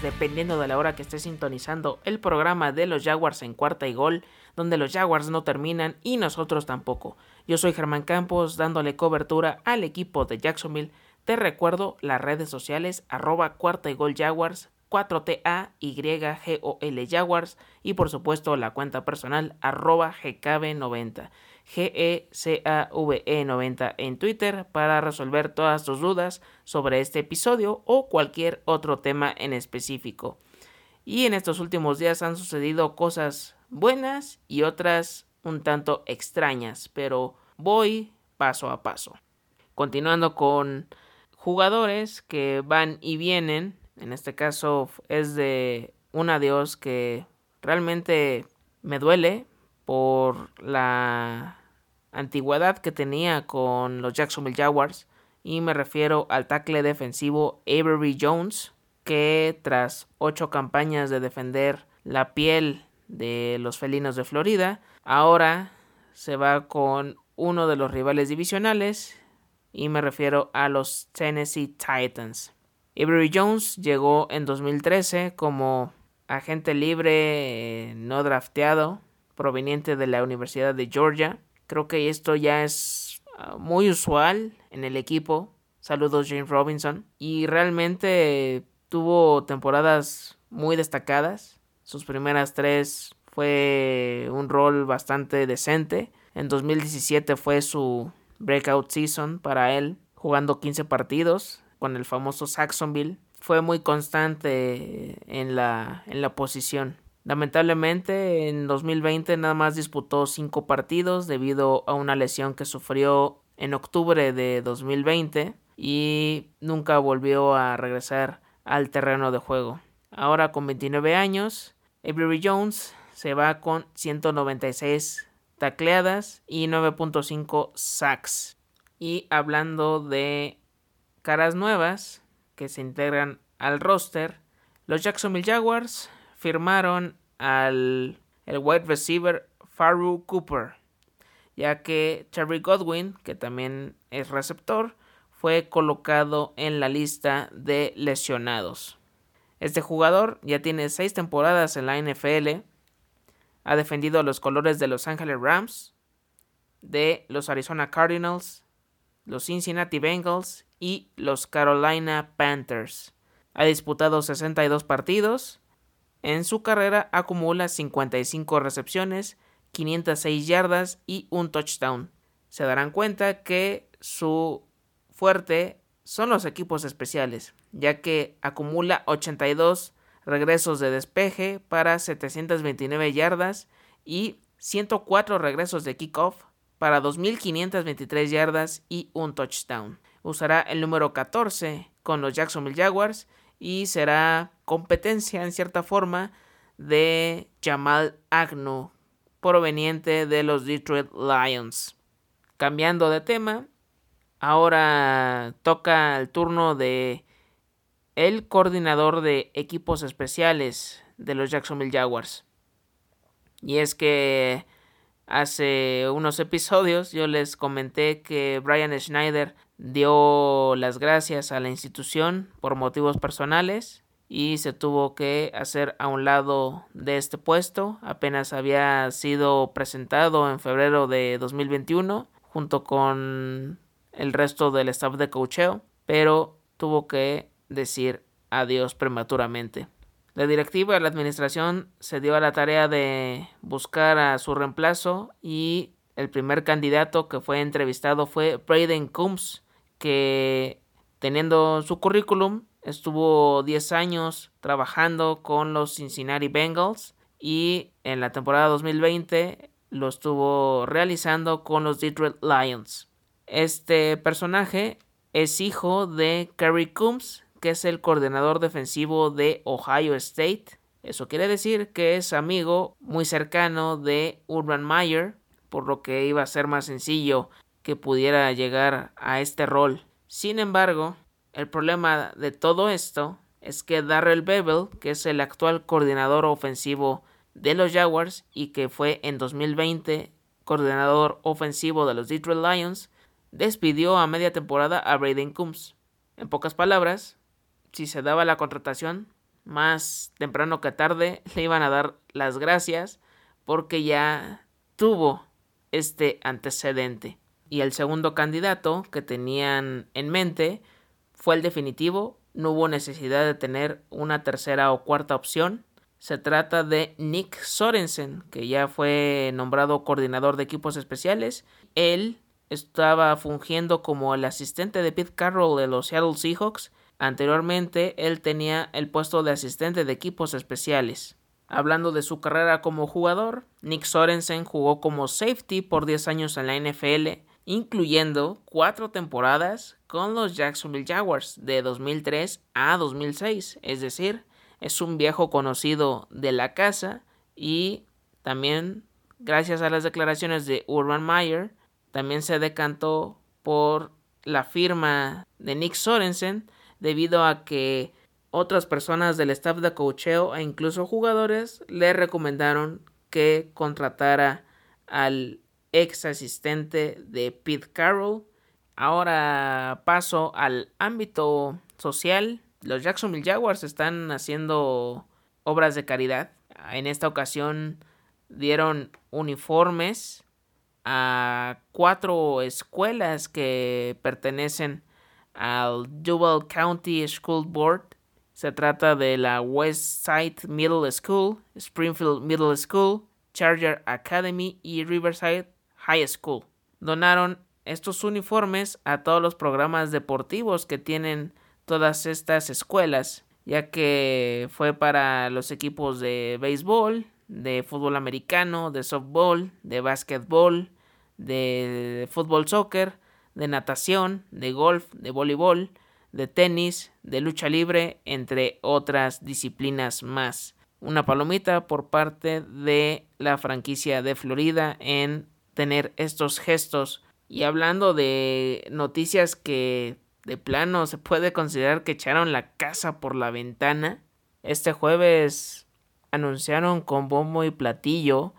noches, dependiendo de la hora que esté sintonizando el programa de los Jaguars en cuarta y gol, donde los Jaguars no terminan y nosotros tampoco. Yo soy Germán Campos, dándole cobertura al equipo de Jacksonville. Te recuerdo las redes sociales arroba cuarta y gol Jaguars, 4TA Y Jaguars y por supuesto la cuenta personal arroba GKB90. GECAVE90 en Twitter para resolver todas tus dudas sobre este episodio o cualquier otro tema en específico. Y en estos últimos días han sucedido cosas buenas y otras un tanto extrañas, pero voy paso a paso. Continuando con jugadores que van y vienen, en este caso es de un adiós que realmente me duele por la antigüedad que tenía con los Jacksonville Jaguars y me refiero al tackle defensivo Avery Jones que tras ocho campañas de defender la piel de los felinos de Florida ahora se va con uno de los rivales divisionales y me refiero a los Tennessee Titans. Avery Jones llegó en 2013 como agente libre eh, no drafteado proveniente de la Universidad de Georgia Creo que esto ya es ah, muy usual en el equipo. Saludos James Robinson. Y realmente tuvo temporadas muy destacadas. Sus primeras tres fue un rol bastante decente. En 2017 fue su breakout season para él, jugando 15 partidos con el famoso Saxonville. Fue muy constante en la, en la posición. Lamentablemente en 2020 nada más disputó 5 partidos debido a una lesión que sufrió en octubre de 2020 y nunca volvió a regresar al terreno de juego. Ahora con 29 años, Avery Jones se va con 196 tacleadas y 9.5 sacks. Y hablando de caras nuevas que se integran al roster, los Jacksonville Jaguars firmaron al el wide receiver Faru Cooper, ya que Terry Godwin, que también es receptor, fue colocado en la lista de lesionados. Este jugador ya tiene seis temporadas en la NFL, ha defendido los colores de Los Angeles Rams, de los Arizona Cardinals, los Cincinnati Bengals y los Carolina Panthers. Ha disputado 62 partidos en su carrera acumula 55 recepciones, 506 yardas y un touchdown. Se darán cuenta que su fuerte son los equipos especiales, ya que acumula 82 regresos de despeje para 729 yardas y 104 regresos de kickoff para 2.523 yardas y un touchdown. Usará el número 14 con los Jacksonville Jaguars y será competencia en cierta forma de Jamal Agnew proveniente de los Detroit Lions. Cambiando de tema, ahora toca el turno de el coordinador de equipos especiales de los Jacksonville Jaguars. Y es que hace unos episodios yo les comenté que Brian Schneider dio las gracias a la institución por motivos personales y se tuvo que hacer a un lado de este puesto. Apenas había sido presentado en febrero de 2021 junto con el resto del staff de cocheo, pero tuvo que decir adiós prematuramente. La directiva de la administración se dio a la tarea de buscar a su reemplazo y el primer candidato que fue entrevistado fue Braden Coombs, que teniendo su currículum estuvo 10 años trabajando con los Cincinnati Bengals y en la temporada 2020 lo estuvo realizando con los Detroit Lions. Este personaje es hijo de Kerry Coombs, que es el coordinador defensivo de Ohio State. Eso quiere decir que es amigo muy cercano de Urban Meyer, por lo que iba a ser más sencillo que pudiera llegar a este rol. Sin embargo, el problema de todo esto es que Darrell Bevel, que es el actual coordinador ofensivo de los Jaguars y que fue en 2020 coordinador ofensivo de los Detroit Lions, despidió a media temporada a Braden Coombs. En pocas palabras, si se daba la contratación, más temprano que tarde le iban a dar las gracias porque ya tuvo este antecedente. Y el segundo candidato que tenían en mente fue el definitivo, no hubo necesidad de tener una tercera o cuarta opción. Se trata de Nick Sorensen, que ya fue nombrado coordinador de equipos especiales. Él estaba fungiendo como el asistente de Pete Carroll de los Seattle Seahawks. Anteriormente, él tenía el puesto de asistente de equipos especiales. Hablando de su carrera como jugador, Nick Sorensen jugó como safety por 10 años en la NFL, incluyendo 4 temporadas con los Jacksonville Jaguars de 2003 a 2006, es decir, es un viejo conocido de la casa y también gracias a las declaraciones de Urban Meyer, también se decantó por la firma de Nick Sorensen debido a que otras personas del staff de cocheo e incluso jugadores le recomendaron que contratara al ex asistente de Pete Carroll. Ahora paso al ámbito social. Los Jacksonville Jaguars están haciendo obras de caridad. En esta ocasión dieron uniformes a cuatro escuelas que pertenecen al Duval County School Board se trata de la West Side Middle School, Springfield Middle School, Charger Academy y Riverside High School. Donaron estos uniformes a todos los programas deportivos que tienen todas estas escuelas, ya que fue para los equipos de béisbol, de fútbol americano, de softball, de básquetbol, de fútbol soccer, de natación, de golf, de voleibol, de tenis, de lucha libre, entre otras disciplinas más. Una palomita por parte de la franquicia de Florida en tener estos gestos. Y hablando de noticias que de plano se puede considerar que echaron la casa por la ventana, este jueves anunciaron con bombo y platillo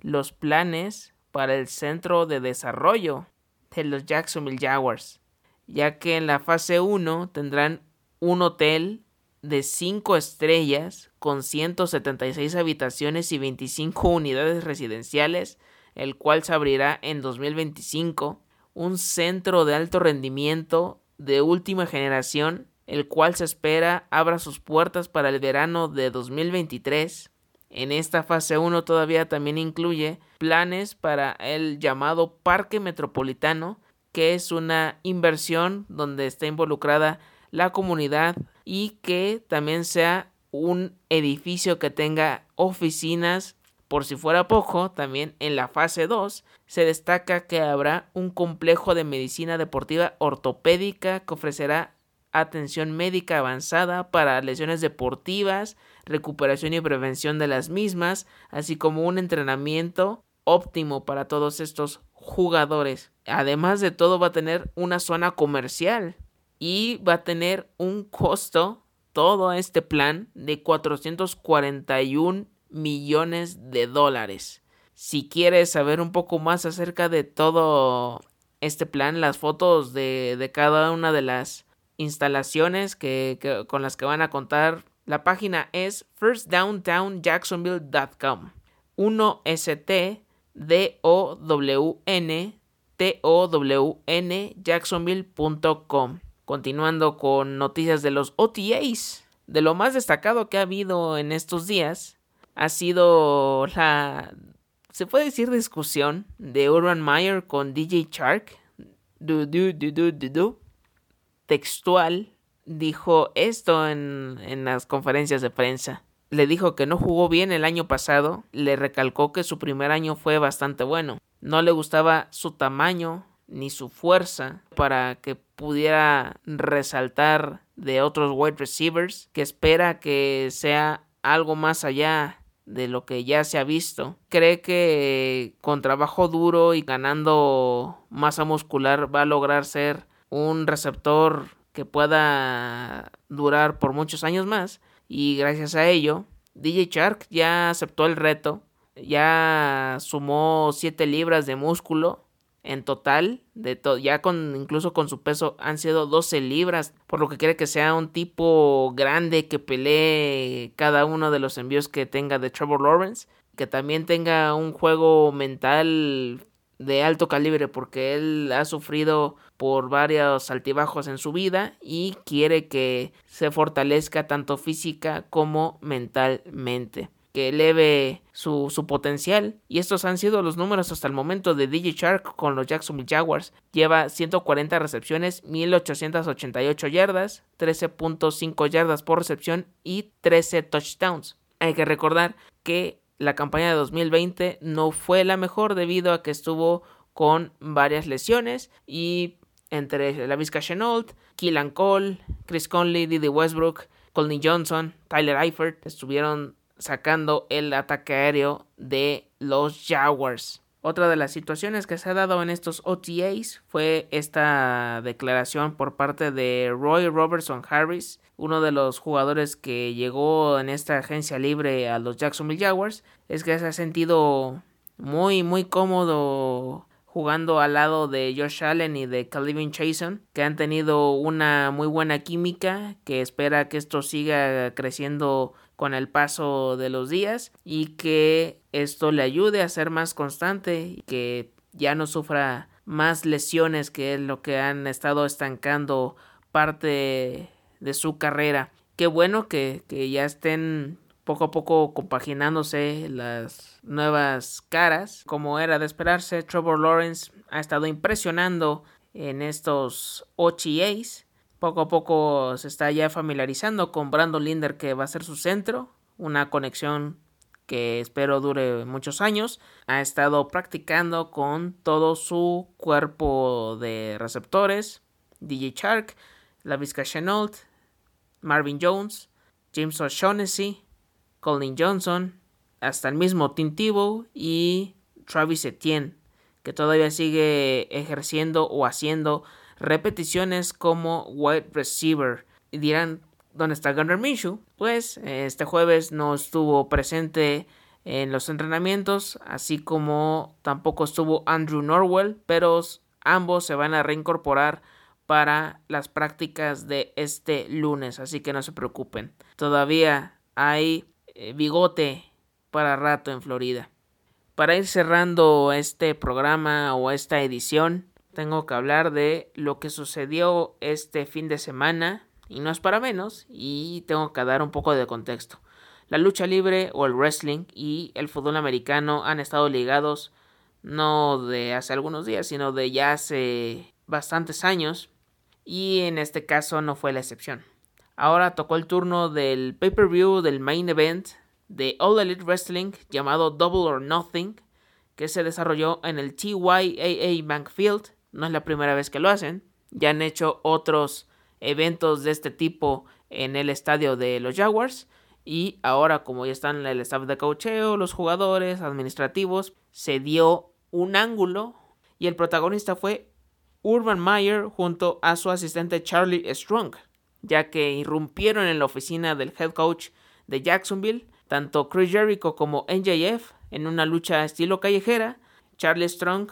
los planes para el centro de desarrollo de los Jacksonville Jaguars ya que en la fase 1 tendrán un hotel de 5 estrellas con 176 habitaciones y 25 unidades residenciales, el cual se abrirá en 2025, un centro de alto rendimiento de última generación, el cual se espera abra sus puertas para el verano de 2023. En esta fase 1 todavía también incluye planes para el llamado Parque Metropolitano, que es una inversión donde está involucrada la comunidad y que también sea un edificio que tenga oficinas. Por si fuera poco, también en la fase 2 se destaca que habrá un complejo de medicina deportiva ortopédica que ofrecerá atención médica avanzada para lesiones deportivas, recuperación y prevención de las mismas, así como un entrenamiento óptimo para todos estos jugadores. Además de todo va a tener una zona comercial y va a tener un costo todo este plan de 441 millones de dólares. Si quieres saber un poco más acerca de todo este plan, las fotos de, cada una de las instalaciones que, con las que van a contar, la página es firstdowntownjacksonville.com. 1ST D-O-W-N T-O-W-N Jacksonville.com. Continuando con noticias de los OTAs. De lo más destacado que ha habido en estos días ha sido la, se puede decir, discusión de Urban Meyer con DJ Shark. Du, du, du, Textual dijo esto en, en las conferencias de prensa le dijo que no jugó bien el año pasado, le recalcó que su primer año fue bastante bueno. No le gustaba su tamaño ni su fuerza para que pudiera resaltar de otros wide receivers, que espera que sea algo más allá de lo que ya se ha visto. Cree que con trabajo duro y ganando masa muscular va a lograr ser un receptor que pueda durar por muchos años más y gracias a ello, DJ Shark ya aceptó el reto, ya sumó 7 libras de músculo en total, de todo, ya con incluso con su peso han sido 12 libras, por lo que quiere que sea un tipo grande que pelee cada uno de los envíos que tenga de Trevor Lawrence, que también tenga un juego mental de alto calibre porque él ha sufrido por varios altibajos en su vida y quiere que se fortalezca tanto física como mentalmente que eleve su, su, potencial. Y estos han sido los números hasta el momento de DJ Shark con los Jacksonville Jaguars. Lleva 140 recepciones, 1888 yardas, 13.5 yardas por recepción y 13 touchdowns. Hay que recordar que la campaña de 2020 no fue la mejor debido a que estuvo con varias lesiones y entre la Vizca Chenault, Keelan Cole, Chris Conley, Didi Westbrook, Colney Johnson, Tyler Eifert estuvieron sacando el ataque aéreo de los Jaguars. Otra de las situaciones que se ha dado en estos OTAs fue esta declaración por parte de Roy Robertson Harris, uno de los jugadores que llegó en esta agencia libre a los Jacksonville Jaguars, es que se ha sentido muy muy cómodo jugando al lado de Josh Allen y de Calvin Chason, que han tenido una muy buena química, que espera que esto siga creciendo con el paso de los días y que esto le ayude a ser más constante y que ya no sufra más lesiones que es lo que han estado estancando parte de su carrera. Qué bueno que, que ya estén poco a poco compaginándose las nuevas caras. Como era de esperarse, Trevor Lawrence ha estado impresionando en estos OTAs poco a poco se está ya familiarizando con Brandon Linder que va a ser su centro, una conexión que espero dure muchos años. Ha estado practicando con todo su cuerpo de receptores, DJ Shark, Lavisca Chenault, Marvin Jones, James O'Shaughnessy, Colin Johnson, hasta el mismo Tim Tebow y Travis Etienne, que todavía sigue ejerciendo o haciendo repeticiones como wide receiver. Y dirán, ¿dónde está Gunnar Minshew? Pues este jueves no estuvo presente en los entrenamientos, así como tampoco estuvo Andrew Norwell, pero ambos se van a reincorporar para las prácticas de este lunes, así que no se preocupen. Todavía hay eh, bigote para rato en Florida. Para ir cerrando este programa o esta edición, tengo que hablar de lo que sucedió este fin de semana y no es para menos y tengo que dar un poco de contexto. La lucha libre o el wrestling y el fútbol americano han estado ligados no de hace algunos días, sino de ya hace bastantes años y en este caso no fue la excepción. Ahora tocó el turno del pay-per-view del main event de All Elite Wrestling llamado Double or Nothing que se desarrolló en el TYAA Bank Field no es la primera vez que lo hacen. Ya han hecho otros eventos de este tipo en el estadio de los Jaguars. Y ahora, como ya están el staff de cocheo, los jugadores, administrativos, se dio un ángulo. Y el protagonista fue Urban Meyer junto a su asistente Charlie Strong, ya que irrumpieron en la oficina del head coach de Jacksonville, tanto Chris Jericho como NJF, en una lucha estilo callejera. Charlie Strong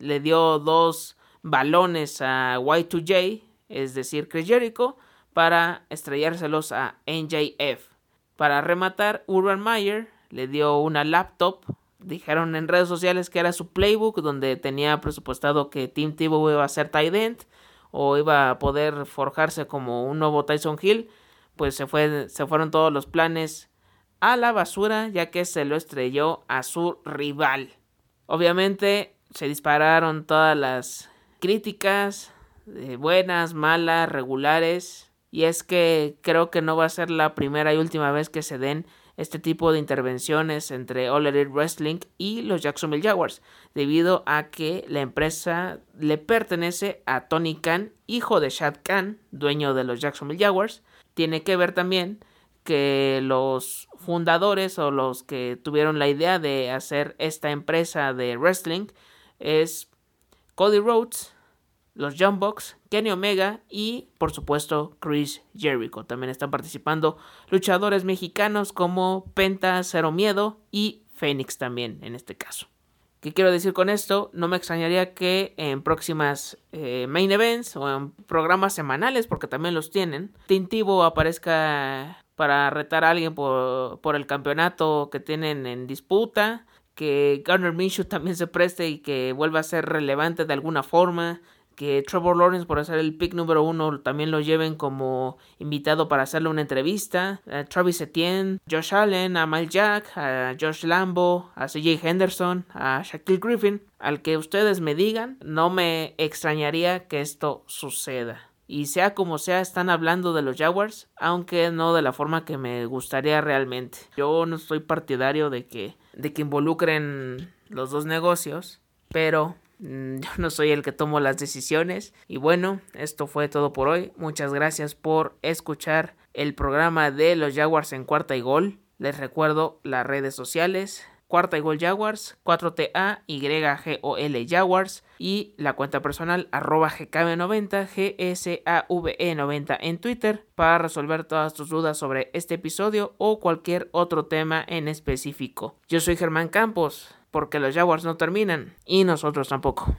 le dio dos balones a Y2J, es decir, Chris Jericho, para estrellárselos a NJF. Para rematar, Urban Meyer le dio una laptop. Dijeron en redes sociales que era su playbook, donde tenía presupuestado que Tim Tebow iba a ser tight end o iba a poder forjarse como un nuevo Tyson Hill. Pues se, fue, se fueron todos los planes a la basura, ya que se lo estrelló a su rival. Obviamente, se dispararon todas las críticas, buenas, malas, regulares. Y es que creo que no va a ser la primera y última vez que se den este tipo de intervenciones entre All Elite Wrestling y los Jacksonville Jaguars, debido a que la empresa le pertenece a Tony Khan, hijo de Shad Khan, dueño de los Jacksonville Jaguars. Tiene que ver también que los fundadores o los que tuvieron la idea de hacer esta empresa de wrestling es Cody Rhodes, los Young Kenny Omega y por supuesto Chris Jericho. También están participando luchadores mexicanos como Penta, Cero Miedo y Phoenix también en este caso. ¿Qué quiero decir con esto? No me extrañaría que en próximas eh, main events o en programas semanales, porque también los tienen, Tintivo aparezca para retar a alguien por, por el campeonato que tienen en disputa, que Garner Minshew también se preste y que vuelva a ser relevante de alguna forma, que Trevor Lawrence por ser el pick número uno también lo lleven como invitado para hacerle una entrevista, a Travis Etienne, Josh Allen, a Mike Jack, a Josh Lambo, a CJ Henderson, a Shaquille Griffin, al que ustedes me digan, no me extrañaría que esto suceda. Y sea como sea, están hablando de los Jaguars, aunque no de la forma que me gustaría realmente. Yo no soy partidario de que, de que involucren los dos negocios, pero Mm, yo no soy el que tomo las decisiones. Y bueno, esto fue todo por hoy. Muchas gracias por escuchar el programa de los Jaguars en cuarta y gol. Les recuerdo las redes sociales. Cuarta y Gol Jaguars, 4TA, YGOL Jaguars y la cuenta personal arroba GKB90, GSAVE90 en Twitter para resolver todas tus dudas sobre este episodio o cualquier otro tema en específico. Yo soy Germán Campos porque los Jaguars no terminan y nosotros tampoco.